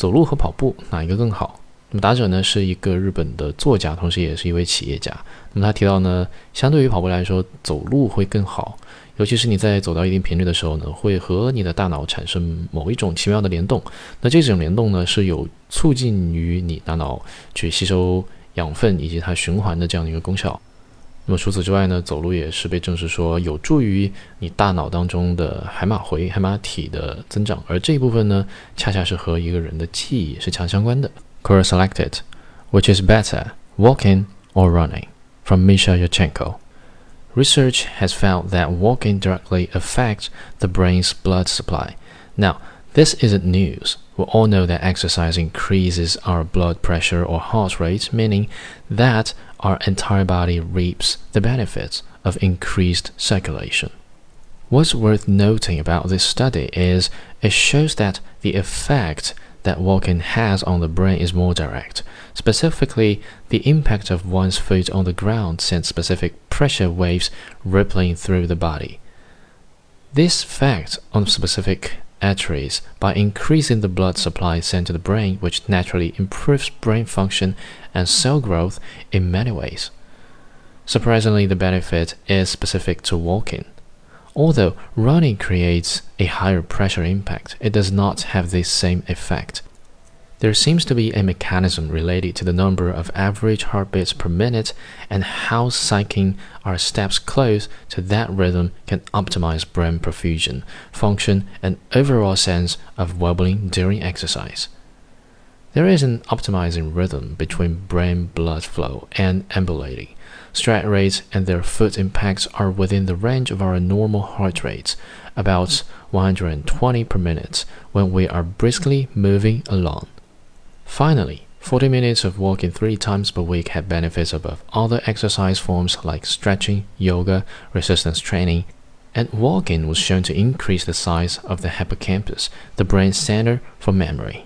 走路和跑步哪一个更好？那么打者呢是一个日本的作家，同时也是一位企业家。那么他提到呢，相对于跑步来说，走路会更好，尤其是你在走到一定频率的时候呢，会和你的大脑产生某一种奇妙的联动。那这种联动呢，是有促进于你大脑去吸收养分以及它循环的这样的一个功效。那么除此之外呢，走路也是被证实说有助于你大脑当中的海马回、海马体的增长，而这一部分呢，恰恰是和一个人的记忆是强相关的。Quora selected, which is better, walking or running, from Misha Yurchenko. Research has found that walking directly affects the brain's blood supply. Now, this isn't news. We all know that exercise increases our blood pressure or heart rate, meaning that our entire body reaps the benefits of increased circulation. What's worth noting about this study is it shows that the effect that walking has on the brain is more direct. Specifically, the impact of one's foot on the ground sends specific pressure waves rippling through the body. This fact on specific arteries by increasing the blood supply sent to the brain, which naturally improves brain function and cell growth in many ways. Surprisingly, the benefit is specific to walking. Although running creates a higher pressure impact, it does not have the same effect. There seems to be a mechanism related to the number of average heartbeats per minute and how cycling our steps close to that rhythm can optimize brain perfusion, function, and overall sense of well-being during exercise. There is an optimizing rhythm between brain blood flow and ambulating. Stride rates and their foot impacts are within the range of our normal heart rates, about 120 per minute, when we are briskly moving along. Finally, 40 minutes of walking three times per week had benefits above other exercise forms like stretching, yoga, resistance training, and walking was shown to increase the size of the hippocampus, the brain center for memory.